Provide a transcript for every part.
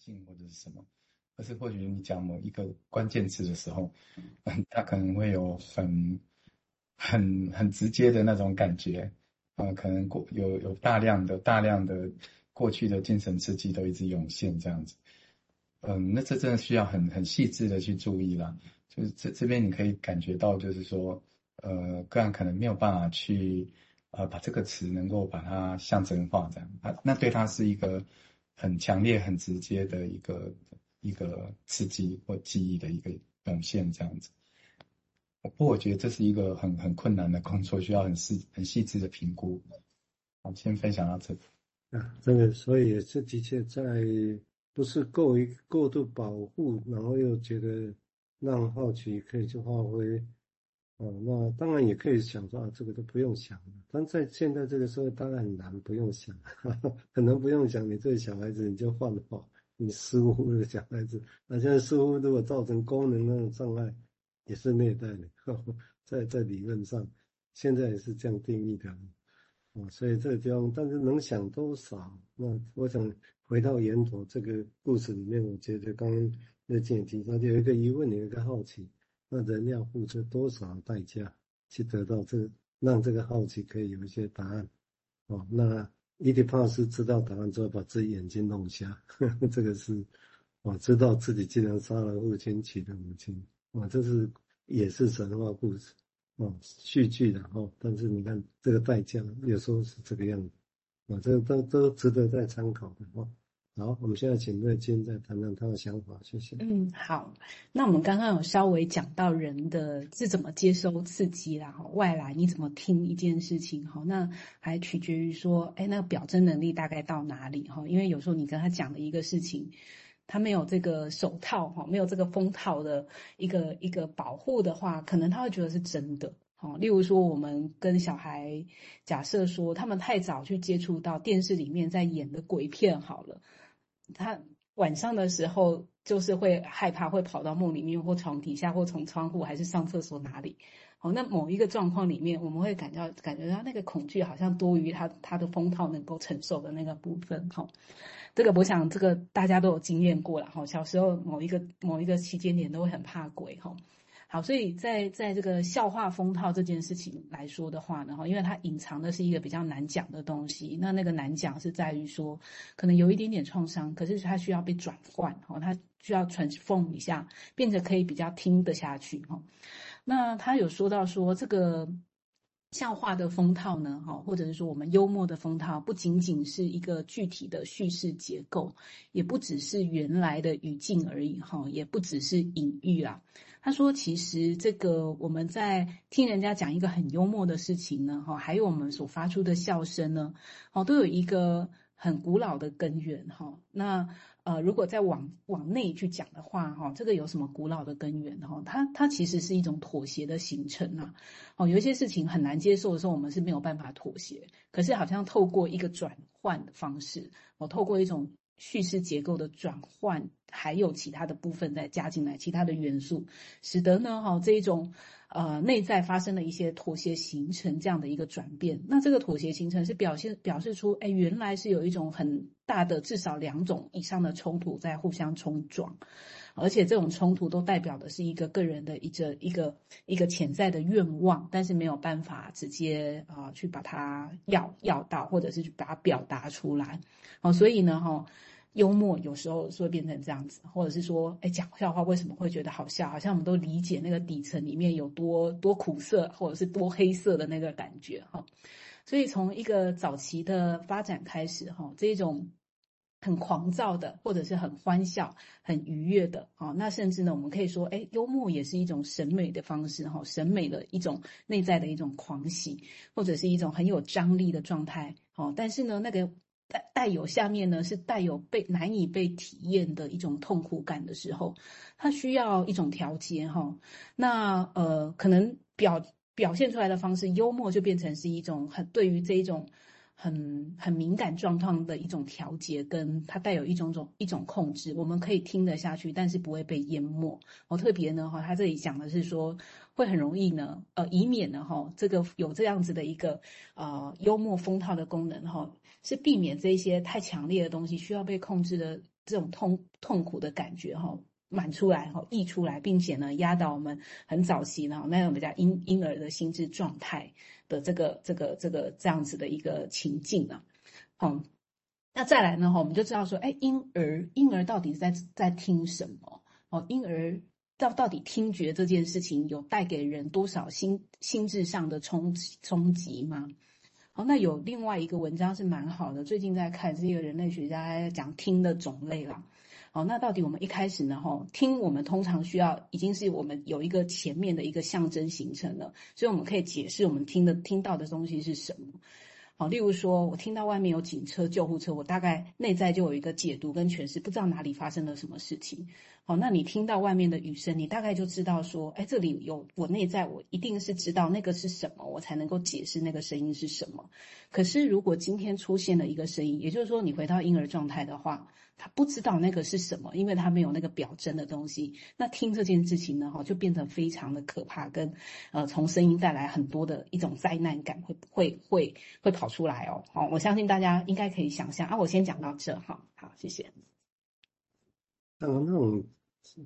性或者是什么，而是或许你讲某一个关键词的时候，嗯，他可能会有很很很直接的那种感觉，啊、可能过有有大量的大量的过去的精神刺激都一直涌现这样子，嗯，那这真的需要很很细致的去注意啦，就是这这边你可以感觉到，就是说，呃，个案可能没有办法去。呃，把这个词能够把它象征化，这样啊，那对他是一个很强烈、很直接的一个一个刺激或记忆的一个涌现，这样子。不过，我觉得这是一个很很困难的工作，需要很细很细致的评估。好，先分享到这里。啊，这个所以也是的确在不是过于过度保护，然后又觉得让好奇可以去发挥。哦，那当然也可以想说啊，这个都不用想了。但在现在这个时候，当然很难不用想，哈哈，可能不用想。你这个小孩子你就放好，你疏忽的小孩子，那现在疏忽如果造成功能那种障碍，也是虐待的。呵呵，在在理论上，现在也是这样定义的。哦，所以这个地方，但是能想多少？那我想回到源头这个故事里面，我觉得刚刚那建提到有一个疑问，有一个好奇。那人要付出多少代价去得到这个，让这个好奇可以有一些答案？哦，那伊底帕斯知道答案之后，把自己眼睛弄瞎，这个是，哦，知道自己竟然杀了父亲，娶了母亲，哦，这是也是神话故事，哦，戏剧的哦，但是你看这个代价，有时候是这个样子，啊，这都都值得再参考的哦。好，我们现在请瑞金再谈谈他的想法，谢谢。嗯，好。那我们刚刚有稍微讲到人的是怎么接收刺激啦，外来你怎么听一件事情，哈，那还取决于说，哎，那个表征能力大概到哪里，哈，因为有时候你跟他讲的一个事情，他没有这个手套，哈，没有这个封套的一个一个保护的话，可能他会觉得是真的，哈。例如说，我们跟小孩假设说，他们太早去接触到电视里面在演的鬼片，好了。他晚上的时候就是会害怕，会跑到梦里面，或床底下，或从窗户，还是上厕所哪里？好，那某一个状况里面，我们会感到感觉到那个恐惧好像多于他他的封套能够承受的那个部分。哈，这个我想这个大家都有经验过了。哈，小时候某一个某一个期间点都会很怕鬼。哈。好，所以在在这个笑话封套这件事情来说的话呢，哈，因为它隐藏的是一个比较难讲的东西，那那个难讲是在于说，可能有一点点创伤，可是它需要被转换，哈，它需要 transform 一下，变得可以比较听得下去，哈。那他有说到说这个。笑话的封套呢，哈，或者是说我们幽默的封套，不仅仅是一个具体的叙事结构，也不只是原来的语境而已，哈，也不只是隐喻啊。他说，其实这个我们在听人家讲一个很幽默的事情呢，哈，还有我们所发出的笑声呢，哦，都有一个很古老的根源，哈。那呃，如果再往往内去讲的话，哈，这个有什么古老的根源？哈，它它其实是一种妥协的形成啊。哦，有一些事情很难接受的时候，我们是没有办法妥协。可是好像透过一个转换的方式，我透过一种叙事结构的转换，还有其他的部分再加进来，其他的元素，使得呢，哈，这一种。呃，内在发生了一些妥协，形成这样的一个转变。那这个妥协形成是表现表示出，哎，原来是有一种很大的至少两种以上的冲突在互相冲撞，而且这种冲突都代表的是一个个人的一个一个一个潜在的愿望，但是没有办法直接啊、去把它要要到，或者是去把它表达出来。哦，所以呢，哈、幽默有时候是会变成这样子，或者是说，哎，讲笑话为什么会觉得好笑？好像我们都理解那个底层里面有多多苦涩，或者是多黑色的那个感觉哈。所以从一个早期的发展开始哈，这种很狂躁的，或者是很欢笑、很愉悦的啊，那甚至呢，我们可以说，哎，幽默也是一种审美的方式哈，审美的一种内在的一种狂喜，或者是一种很有张力的状态。哦，但是呢，那个。带带有下面呢，是带有被难以被体验的一种痛苦感的时候，它需要一种调节哈。那呃，可能表表现出来的方式，幽默就变成是一种很对于这一种很很敏感状况的一种调节，跟它带有一种种一种控制，我们可以听得下去，但是不会被淹没。我特别呢哈，他这里讲的是说。会很容易呢，呃，以免呢，哈，这个有这样子的一个呃幽默封套的功能，哈，是避免这些太强烈的东西需要被控制的这种痛痛苦的感觉哈满出来哈溢出来，并且呢压倒我们很早期呢那种比较婴婴儿的心智状态的这个这个这个这样子的一个情境啊，嗯，那再来呢哈我们就知道说，哎，婴儿婴儿到底在在听什么？哦，婴儿到到底听觉这件事情有带给人多少心心智上的冲冲击吗？好，那有另外一个文章是蛮好的，最近在看，是一个人类学家在讲听的种类啦。哦，那到底我们一开始呢？哈，听我们通常需要已经是我们有一个前面的一个象征形成了，所以我们可以解释我们听的听到的东西是什么。好，例如说我听到外面有警车、救护车，我大概内在就有一个解读跟诠释，不知道哪里发生了什么事情。好，那你听到外面的雨声，你大概就知道说，哎，这里有我内在，我一定是知道那个是什么，我才能够解释那个声音是什么。可是如果今天出现了一个声音，也就是说你回到婴儿状态的话。他不知道那个是什么，因为他没有那个表征的东西。那听这件事情呢，哈，就变成非常的可怕，跟呃，从声音带来很多的一种灾难感，会会会会跑出来哦。好，我相信大家应该可以想象啊。我先讲到这哈，好，谢谢。当然，那种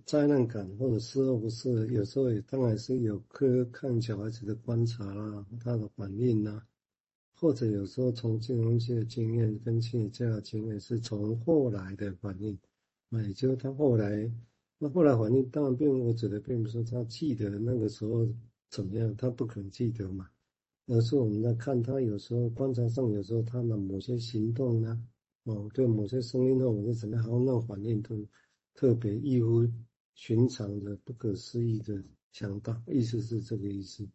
灾难感或者是不是，有时候也当然是有科看小孩子的观察啦，他的反应呐。或者有时候从金融界的经验跟心理家的经验，是从后来的反应，那也就是他后来，那后来反应当然并我指的并不是他记得那个时候怎么样，他不可能记得嘛，而是我们在看他有时候观察上，有时候他的某些行动呢，哦，对某些声音或某些怎么样，好像那反应都特别异乎寻常的、不可思议的强大，意思是这个意思，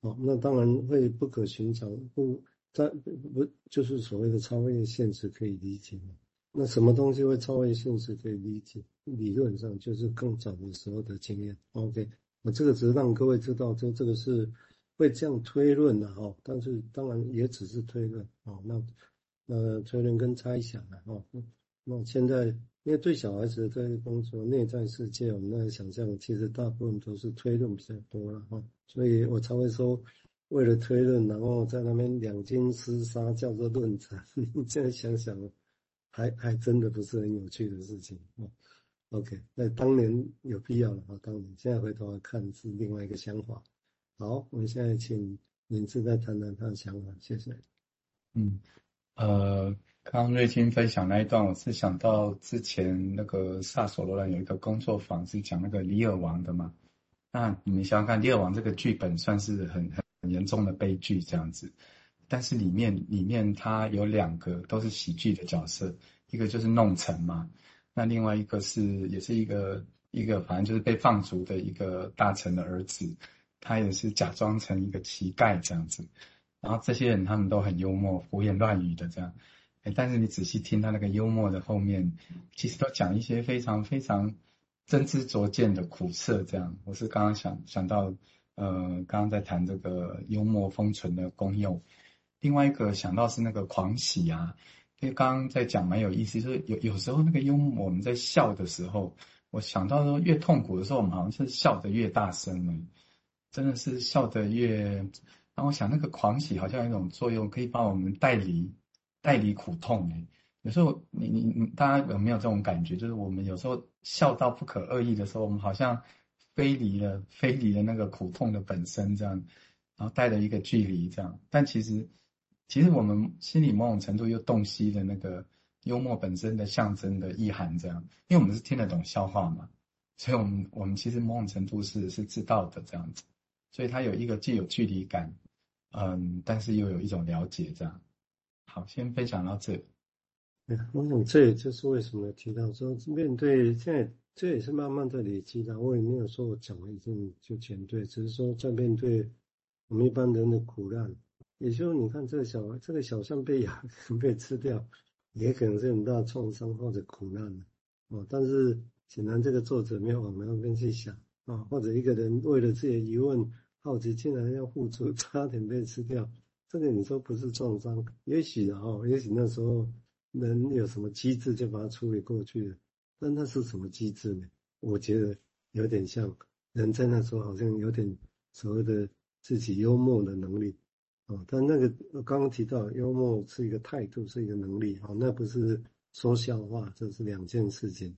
哦，那当然会不可寻常不。在不就是所谓的超越现实可以理解吗？那什么东西会超越现实可以理解？理论上就是更早的时候的经验。OK，我这个只是让各位知道，就这个是会这样推论的哈。但是当然也只是推论哦。那呃，推论跟猜想啊。哦。那现在因为对小孩子的工作，内在世界我们那想象，其实大部分都是推论比较多了哈。所以我才会说。为了推论，然后在那边两军厮杀，叫做论战。现在想想，还还真的不是很有趣的事情哦。OK，那当年有必要了啊，当年现在回头来看是另外一个想法。好，我们现在请林志再谈谈他的想法，谢谢。嗯，呃，刚刚瑞金分享那一段，我是想到之前那个萨索罗兰有一个工作坊是讲那个《李尔王》的嘛。那你们想想看，《李尔王》这个剧本算是很很。很严重的悲剧这样子，但是里面里面他有两个都是喜剧的角色，一个就是弄臣嘛，那另外一个是也是一个一个反正就是被放逐的一个大臣的儿子，他也是假装成一个乞丐这样子，然后这些人他们都很幽默，胡言乱语的这样，哎，但是你仔细听他那个幽默的后面，其实都讲一些非常非常真知灼见的苦涩这样，我是刚刚想想到。呃，刚刚在谈这个幽默封存的功用，另外一个想到是那个狂喜啊，因为刚刚在讲蛮有意思，就是有有时候那个幽默，我们在笑的时候，我想到说越痛苦的时候，我们好像是笑得越大声呢，真的是笑得越，然后我想那个狂喜好像有一种作用，可以把我们带离带离苦痛哎，有时候你你你大家有没有这种感觉？就是我们有时候笑到不可恶意的时候，我们好像。飞离了，飞离了那个苦痛的本身，这样，然后带了一个距离，这样。但其实，其实我们心里某种程度又洞悉了那个幽默本身的象征的意涵，这样。因为我们是听得懂笑话嘛，所以我们我们其实某种程度是是知道的这样子。所以它有一个既有距离感，嗯，但是又有一种了解，这样。好，先分享到这。我想这也就是为什么提到说面对现在。这也是慢慢的累积的，我也没有说我讲了一定就全对，只是说在面对我们一般人的苦难，也就是你看这个小这个小象被牙 被吃掉，也可能是很大创伤或者苦难哦。但是显然这个作者没有往那边去想啊，或者一个人为了自己的疑问好奇，竟然要付出，差点被吃掉，这个你说不是创伤？也许哈，也许那时候人有什么机制就把它处理过去了。但那是什么机制呢？我觉得有点像人在那时候好像有点所谓的自己幽默的能力啊。但那个我刚刚提到幽默是一个态度，是一个能力啊，那不是说笑话，这是两件事情。